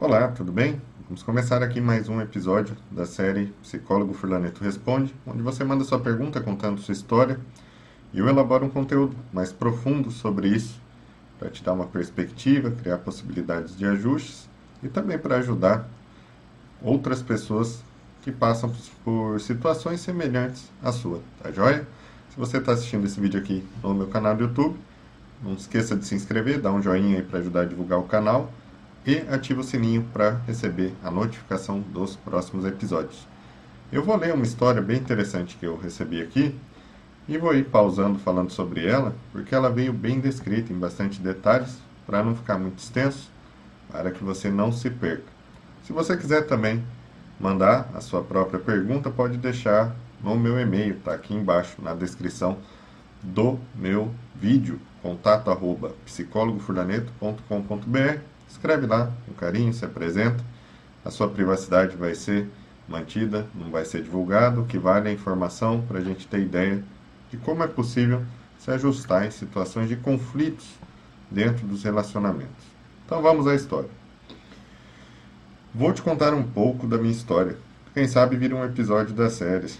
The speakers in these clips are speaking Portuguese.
Olá, tudo bem? Vamos começar aqui mais um episódio da série Psicólogo Furlaneto Responde, onde você manda sua pergunta contando sua história e eu elaboro um conteúdo mais profundo sobre isso, para te dar uma perspectiva, criar possibilidades de ajustes e também para ajudar outras pessoas que passam por situações semelhantes à sua, tá joia? Se você está assistindo esse vídeo aqui no meu canal do YouTube, não esqueça de se inscrever, dar um joinha aí para ajudar a divulgar o canal e ative o sininho para receber a notificação dos próximos episódios. Eu vou ler uma história bem interessante que eu recebi aqui e vou ir pausando falando sobre ela, porque ela veio bem descrita em bastante detalhes, para não ficar muito extenso, para que você não se perca. Se você quiser também mandar a sua própria pergunta, pode deixar no meu e-mail, tá aqui embaixo na descrição do meu vídeo, contato arroba Escreve lá com carinho, se apresenta. A sua privacidade vai ser mantida, não vai ser divulgado. O que vale é a informação para a gente ter ideia de como é possível se ajustar em situações de conflitos dentro dos relacionamentos. Então vamos à história. Vou te contar um pouco da minha história. Quem sabe vira um episódio da série.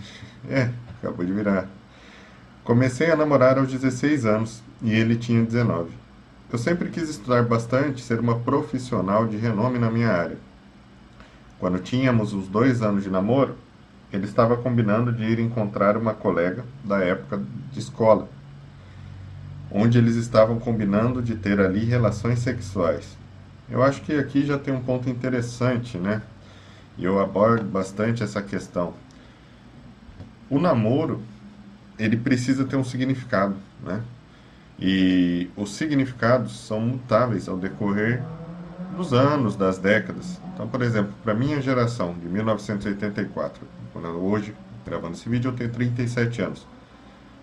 É, acabou de virar. Comecei a namorar aos 16 anos e ele tinha 19. Eu sempre quis estudar bastante, ser uma profissional de renome na minha área. Quando tínhamos os dois anos de namoro, ele estava combinando de ir encontrar uma colega da época de escola, onde eles estavam combinando de ter ali relações sexuais. Eu acho que aqui já tem um ponto interessante, né? E eu abordo bastante essa questão. O namoro, ele precisa ter um significado, né? E os significados são mutáveis ao decorrer dos anos, das décadas. Então, por exemplo, para minha geração, de 1984, quando hoje, gravando esse vídeo, eu tenho 37 anos.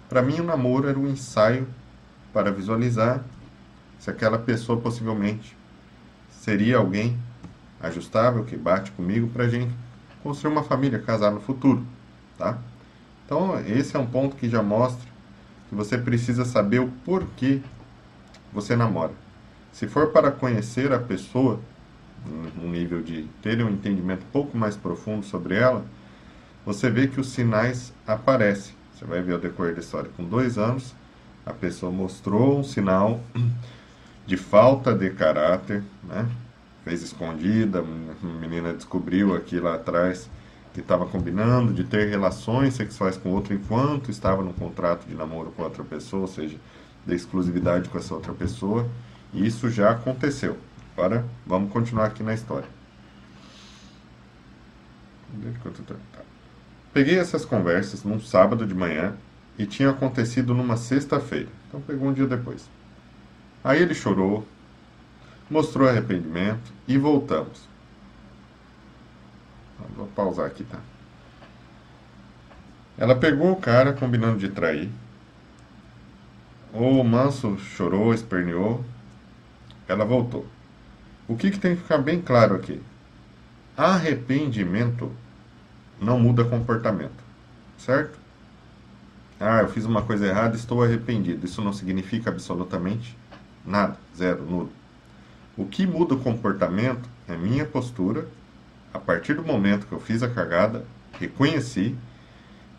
Para mim, o namoro era um ensaio para visualizar se aquela pessoa possivelmente seria alguém ajustável, que bate comigo, para gente construir uma família, casar no futuro, tá? Então, esse é um ponto que já mostra que você precisa saber o porquê você namora. Se for para conhecer a pessoa, num nível de ter um entendimento um pouco mais profundo sobre ela, você vê que os sinais aparecem. Você vai ver ao decorrer da história. Com dois anos, a pessoa mostrou um sinal de falta de caráter, né? fez escondida, a menina descobriu aqui lá atrás estava combinando de ter relações sexuais com outro enquanto estava no contrato de namoro com outra pessoa, ou seja, de exclusividade com essa outra pessoa. E isso já aconteceu. Agora vamos continuar aqui na história. Peguei essas conversas num sábado de manhã e tinha acontecido numa sexta-feira. Então pegou um dia depois. Aí ele chorou, mostrou arrependimento e voltamos. Vou pausar aqui, tá? Ela pegou o cara combinando de trair. O manso chorou, esperneou. Ela voltou. O que, que tem que ficar bem claro aqui? Arrependimento não muda comportamento, certo? Ah, eu fiz uma coisa errada, estou arrependido. Isso não significa absolutamente nada, zero, nulo. O que muda o comportamento é minha postura a partir do momento que eu fiz a cagada, reconheci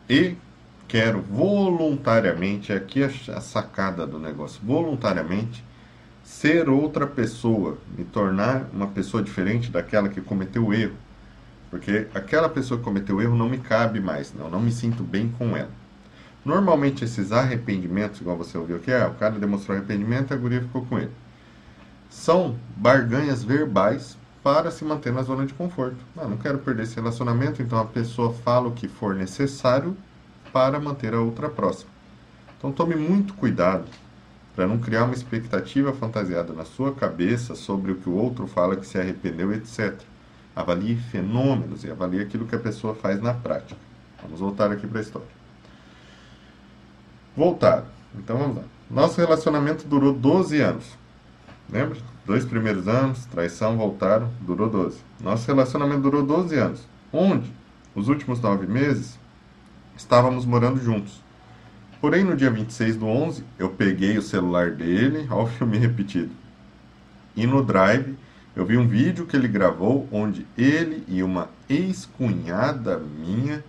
e quero voluntariamente, aqui a sacada do negócio, voluntariamente ser outra pessoa, me tornar uma pessoa diferente daquela que cometeu o erro. Porque aquela pessoa que cometeu o erro não me cabe mais, não, não me sinto bem com ela. Normalmente esses arrependimentos, igual você ouviu aqui, ah, o cara demonstrou arrependimento e a guria ficou com ele. São barganhas verbais para se manter na zona de conforto. Ah, não quero perder esse relacionamento, então a pessoa fala o que for necessário para manter a outra próxima. Então tome muito cuidado para não criar uma expectativa fantasiada na sua cabeça sobre o que o outro fala que se arrependeu, etc. Avalie fenômenos e avalie aquilo que a pessoa faz na prática. Vamos voltar aqui para a história. Voltar. Então vamos lá. Nosso relacionamento durou 12 anos. Lembra? Dois primeiros anos, traição, voltaram, durou 12. Nosso relacionamento durou 12 anos. Onde, os últimos nove meses, estávamos morando juntos. Porém, no dia 26 do 11, eu peguei o celular dele, ao filme repetido. E no Drive, Eu vi um vídeo que ele gravou onde ele e uma ex-cunhada minha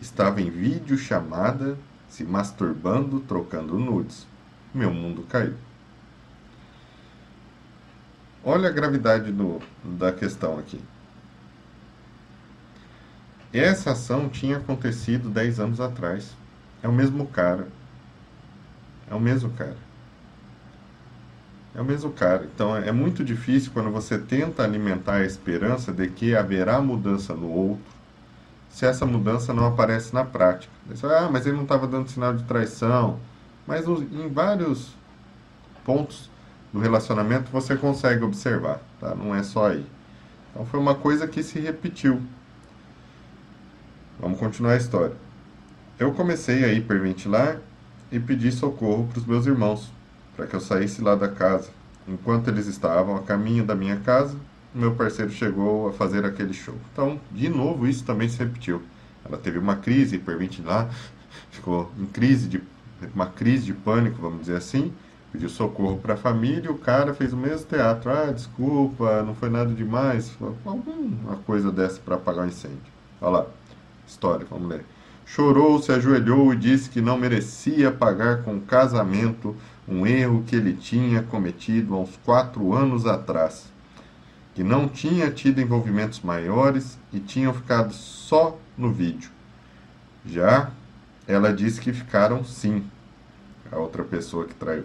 estavam em videochamada, se masturbando, trocando nudes. Meu mundo caiu. Olha a gravidade do, da questão aqui. Essa ação tinha acontecido 10 anos atrás. É o mesmo cara. É o mesmo cara. É o mesmo cara. Então é muito difícil quando você tenta alimentar a esperança de que haverá mudança no outro, se essa mudança não aparece na prática. Você ah, mas ele não estava dando sinal de traição. Mas em vários pontos do relacionamento você consegue observar, tá? Não é só aí. Então foi uma coisa que se repetiu. Vamos continuar a história. Eu comecei a hiperventilar e pedi socorro para os meus irmãos, para que eu saísse lá da casa. Enquanto eles estavam a caminho da minha casa, meu parceiro chegou a fazer aquele show. Então, de novo, isso também se repetiu. Ela teve uma crise hiperventilar, ficou em crise de uma crise de pânico, vamos dizer assim, pediu socorro para a família, o cara fez o mesmo teatro. Ah, desculpa, não foi nada demais. Alguma coisa dessa para apagar o incêndio. Olha lá, história, vamos ler. Chorou, se ajoelhou e disse que não merecia pagar com casamento um erro que ele tinha cometido há uns quatro anos atrás. Que não tinha tido envolvimentos maiores e tinham ficado só no vídeo. Já ela disse que ficaram sim, a outra pessoa que traiu.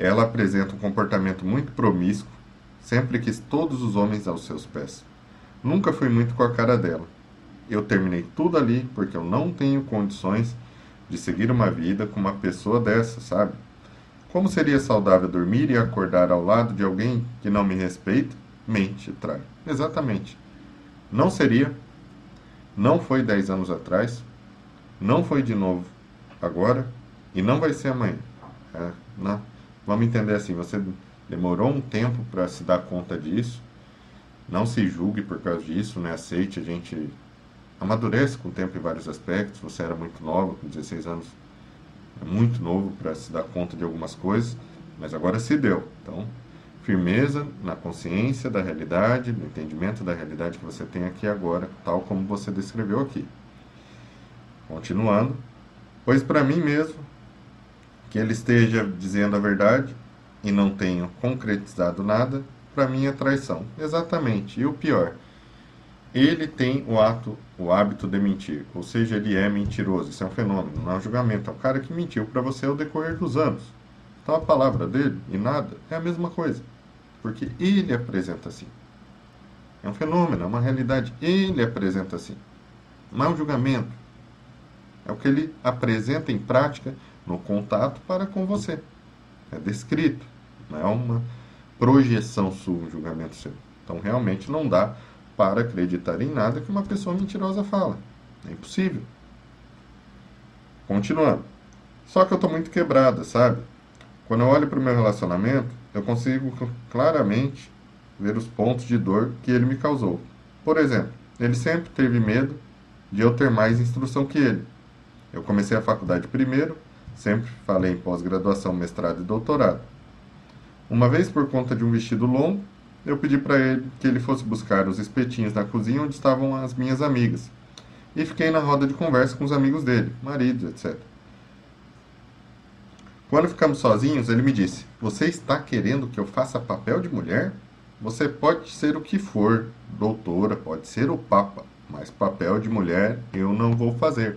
Ela apresenta um comportamento muito promíscuo, sempre quis todos os homens aos seus pés. Nunca fui muito com a cara dela. Eu terminei tudo ali porque eu não tenho condições de seguir uma vida com uma pessoa dessa, sabe? Como seria saudável dormir e acordar ao lado de alguém que não me respeita, mente, trai? Exatamente. Não seria. Não foi dez anos atrás. Não foi de novo agora. E não vai ser amanhã. É, não. Vamos entender assim, você demorou um tempo para se dar conta disso. Não se julgue por causa disso, né? Aceite, a gente amadurece com o tempo em vários aspectos. Você era muito nova, com 16 anos, é muito novo para se dar conta de algumas coisas, mas agora se deu. Então, firmeza na consciência da realidade, no entendimento da realidade que você tem aqui agora, tal como você descreveu aqui. Continuando, pois para mim mesmo que ele esteja dizendo a verdade e não tenha concretizado nada, para mim é traição. Exatamente. E o pior, ele tem o ato, o hábito de mentir, ou seja, ele é mentiroso. Isso é um fenômeno, não é um julgamento. É o cara que mentiu para você ao decorrer dos anos. Então a palavra dele e nada é a mesma coisa, porque ele apresenta assim. É um fenômeno, é uma realidade. Ele apresenta assim. Não é um julgamento. É o que ele apresenta em prática no contato para com você. É descrito, não é uma projeção sua, um julgamento seu. Então realmente não dá para acreditar em nada que uma pessoa mentirosa fala. É impossível. Continuando. Só que eu estou muito quebrada, sabe? Quando eu olho para o meu relacionamento, eu consigo claramente ver os pontos de dor que ele me causou. Por exemplo, ele sempre teve medo de eu ter mais instrução que ele. Eu comecei a faculdade primeiro, Sempre falei em pós-graduação, mestrado e doutorado. Uma vez, por conta de um vestido longo, eu pedi para ele que ele fosse buscar os espetinhos na cozinha onde estavam as minhas amigas. E fiquei na roda de conversa com os amigos dele, maridos, etc. Quando ficamos sozinhos, ele me disse: Você está querendo que eu faça papel de mulher? Você pode ser o que for, doutora, pode ser o papa, mas papel de mulher eu não vou fazer.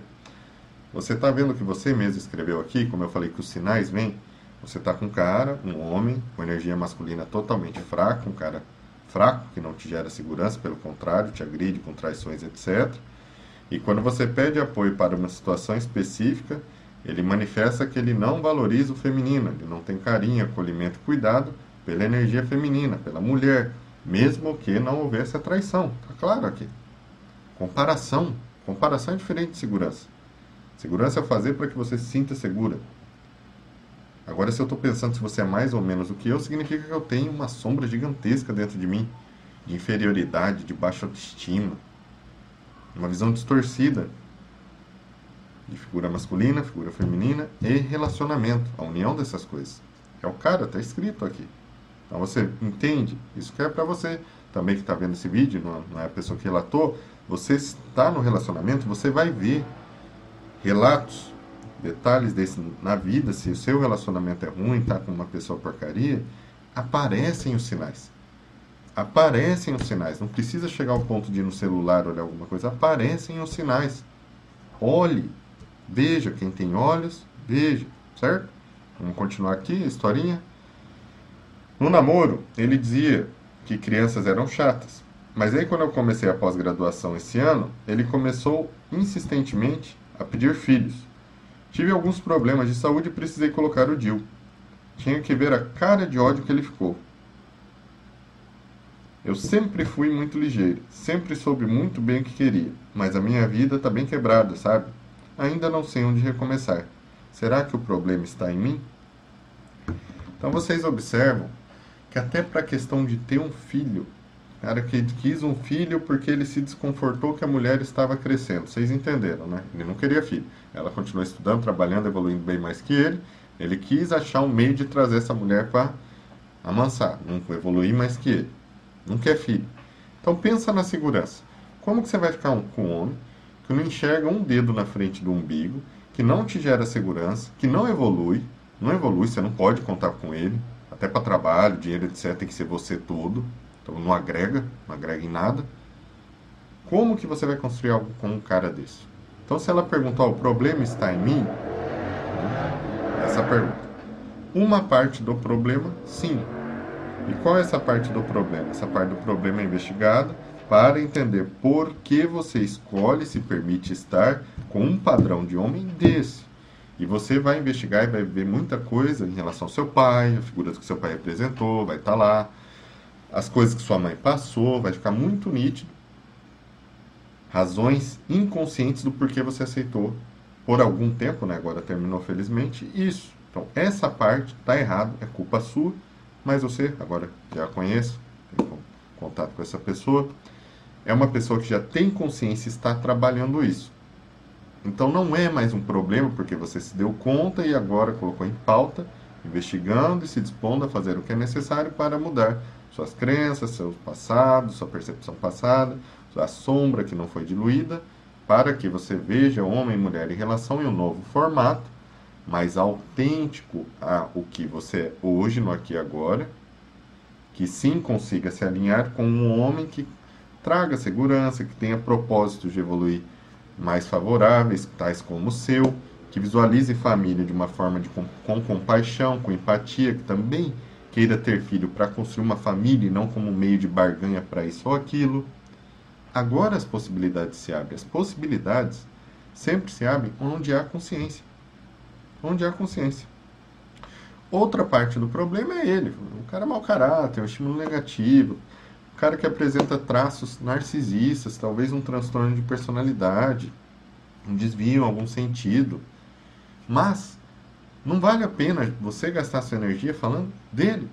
Você está vendo que você mesmo escreveu aqui, como eu falei que os sinais vêm? Você está com um cara, um homem, com energia masculina totalmente fraca, um cara fraco, que não te gera segurança, pelo contrário, te agride com traições, etc. E quando você pede apoio para uma situação específica, ele manifesta que ele não valoriza o feminino, ele não tem carinho, acolhimento cuidado pela energia feminina, pela mulher, mesmo que não houvesse a traição. Está claro aqui. Comparação. Comparação é diferente de segurança. Segurança é fazer para que você se sinta segura. Agora, se eu estou pensando se você é mais ou menos do que eu, significa que eu tenho uma sombra gigantesca dentro de mim, de inferioridade, de baixa autoestima, uma visão distorcida de figura masculina, figura feminina e relacionamento, a união dessas coisas. É o cara, está escrito aqui. Então você entende? Isso que é para você também que está vendo esse vídeo, não, não é a pessoa que relatou. Você está no relacionamento, você vai ver relatos, detalhes desse na vida. Se o seu relacionamento é ruim, está com uma pessoa porcaria, aparecem os sinais. Aparecem os sinais. Não precisa chegar ao ponto de ir no celular olhar alguma coisa. Aparecem os sinais. Olhe, veja. Quem tem olhos, veja. Certo? Vamos continuar aqui a historinha. No namoro, ele dizia que crianças eram chatas. Mas aí, quando eu comecei a pós-graduação esse ano, ele começou insistentemente a pedir filhos. Tive alguns problemas de saúde e precisei colocar o Dil. Tinha que ver a cara de ódio que ele ficou. Eu sempre fui muito ligeiro, sempre soube muito bem o que queria, mas a minha vida está bem quebrada, sabe? Ainda não sei onde recomeçar. Será que o problema está em mim? Então vocês observam que até para a questão de ter um filho, cara que quis um filho porque ele se desconfortou que a mulher estava crescendo. Vocês entenderam, né? Ele não queria filho. Ela continuou estudando, trabalhando, evoluindo bem mais que ele. Ele quis achar um meio de trazer essa mulher para amansar, não evoluir mais que ele. Não quer filho. Então pensa na segurança. Como que você vai ficar com um homem que não enxerga um dedo na frente do umbigo, que não te gera segurança, que não evolui, não evolui, você não pode contar com ele, até para trabalho, dinheiro, etc, tem que ser você todo. Então não agrega, não agrega em nada. Como que você vai construir algo com um cara desse? Então se ela perguntar, o problema está em mim? Essa pergunta. Uma parte do problema, sim. E qual é essa parte do problema? Essa parte do problema é investigada para entender por que você escolhe, se permite estar com um padrão de homem desse. E você vai investigar e vai ver muita coisa em relação ao seu pai, a figura que seu pai representou, vai estar tá lá, as coisas que sua mãe passou, vai ficar muito nítido. Razões inconscientes do porquê você aceitou por algum tempo, né? Agora terminou felizmente, isso. Então, essa parte está errado, é culpa sua mas você, agora já conheço, tem contato com essa pessoa, é uma pessoa que já tem consciência e está trabalhando isso. Então não é mais um problema porque você se deu conta e agora colocou em pauta, investigando e se dispondo a fazer o que é necessário para mudar suas crenças, seu passado, sua percepção passada, sua sombra que não foi diluída, para que você veja homem e mulher em relação em um novo formato mais autêntico a o que você é hoje, no aqui e agora, que sim consiga se alinhar com um homem que traga segurança, que tenha propósitos de evoluir mais favoráveis, tais como o seu, que visualize família de uma forma de, com, com compaixão, com empatia, que também queira ter filho para construir uma família e não como meio de barganha para isso ou aquilo. Agora as possibilidades se abrem. As possibilidades sempre se abrem onde há consciência onde há consciência. Outra parte do problema é ele. O cara é mau caráter, um estímulo negativo. O cara que apresenta traços narcisistas, talvez um transtorno de personalidade, um desvio em algum sentido. Mas não vale a pena você gastar sua energia falando dele.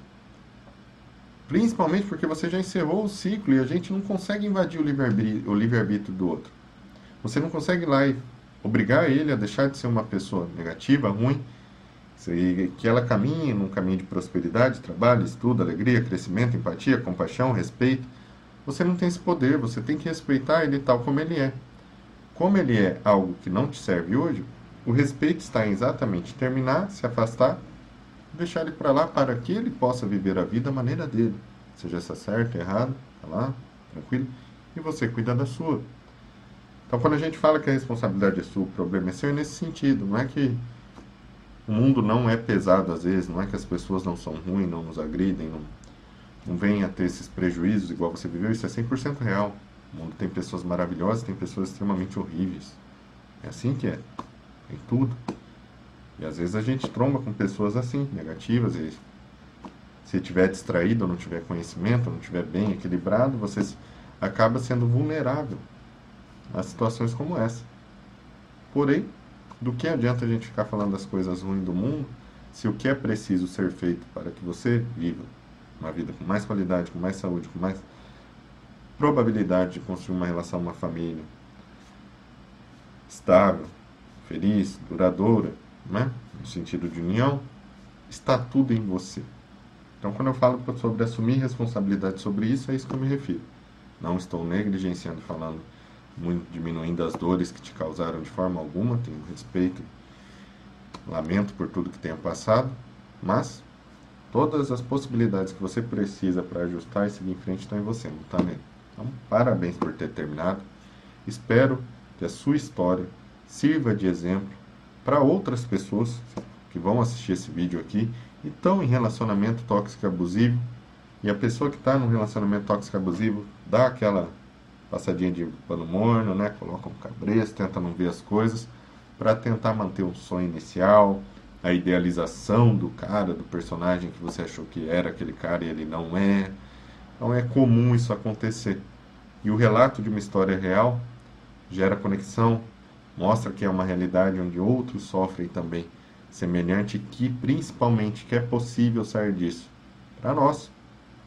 Principalmente porque você já encerrou o ciclo e a gente não consegue invadir o livre-arbítrio livre do outro. Você não consegue ir lá e obrigar ele a deixar de ser uma pessoa negativa, ruim, que ela caminhe num caminho de prosperidade, trabalho, estudo, alegria, crescimento, empatia, compaixão, respeito. Você não tem esse poder, você tem que respeitar ele tal como ele é. Como ele é algo que não te serve hoje, o respeito está em exatamente terminar, se afastar, deixar ele para lá para que ele possa viver a vida da maneira dele. Seja essa certa, errada, tá lá, tranquilo, e você cuida da sua. Então, quando a gente fala que a responsabilidade é sua, o problema é seu, é nesse sentido. Não é que o mundo não é pesado às vezes, não é que as pessoas não são ruins, não nos agridem, não, não venham a ter esses prejuízos igual você viveu. Isso é 100% real. O mundo tem pessoas maravilhosas, tem pessoas extremamente horríveis. É assim que é. Tem tudo. E às vezes a gente tromba com pessoas assim, negativas, e se tiver distraído, não tiver conhecimento, não tiver bem equilibrado, você acaba sendo vulnerável a situações como essa. Porém, do que adianta a gente ficar falando das coisas ruins do mundo se o que é preciso ser feito para que você viva uma vida com mais qualidade, com mais saúde, com mais probabilidade de construir uma relação, uma família estável, feliz, duradoura, né? no sentido de união, está tudo em você. Então, quando eu falo sobre assumir responsabilidade sobre isso, é isso que eu me refiro. Não estou negligenciando, falando, muito, diminuindo as dores que te causaram de forma alguma, tenho respeito, lamento por tudo que tenha passado, mas todas as possibilidades que você precisa para ajustar e seguir em frente estão em você, não está nele. Então, parabéns por ter terminado. Espero que a sua história sirva de exemplo para outras pessoas que vão assistir esse vídeo aqui e estão em relacionamento tóxico abusivo e a pessoa que está no relacionamento tóxico abusivo dá aquela passadinha de pano morno, né? Coloca um cabresto, tenta não ver as coisas para tentar manter o sonho inicial, a idealização do cara, do personagem que você achou que era aquele cara e ele não é. Então é comum isso acontecer. E o relato de uma história real gera conexão, mostra que é uma realidade onde outros sofrem também semelhante que principalmente que é possível sair disso. Para nós,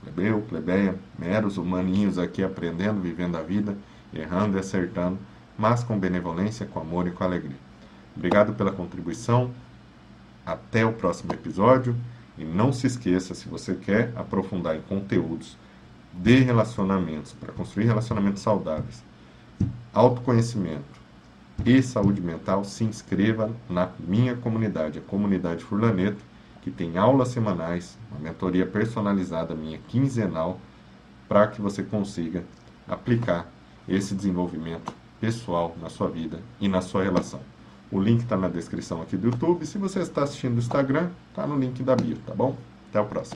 plebeu, plebeia, meros humaninhos aqui aprendendo, vivendo a vida, errando e acertando, mas com benevolência, com amor e com alegria. Obrigado pela contribuição. Até o próximo episódio. E não se esqueça, se você quer aprofundar em conteúdos de relacionamentos, para construir relacionamentos saudáveis, autoconhecimento e saúde mental, se inscreva na minha comunidade, a comunidade Furlaneto, que tem aulas semanais, uma mentoria personalizada minha quinzenal, para que você consiga aplicar esse desenvolvimento pessoal na sua vida e na sua relação. O link está na descrição aqui do YouTube. Se você está assistindo no Instagram, está no link da bio, tá bom? Até o próximo.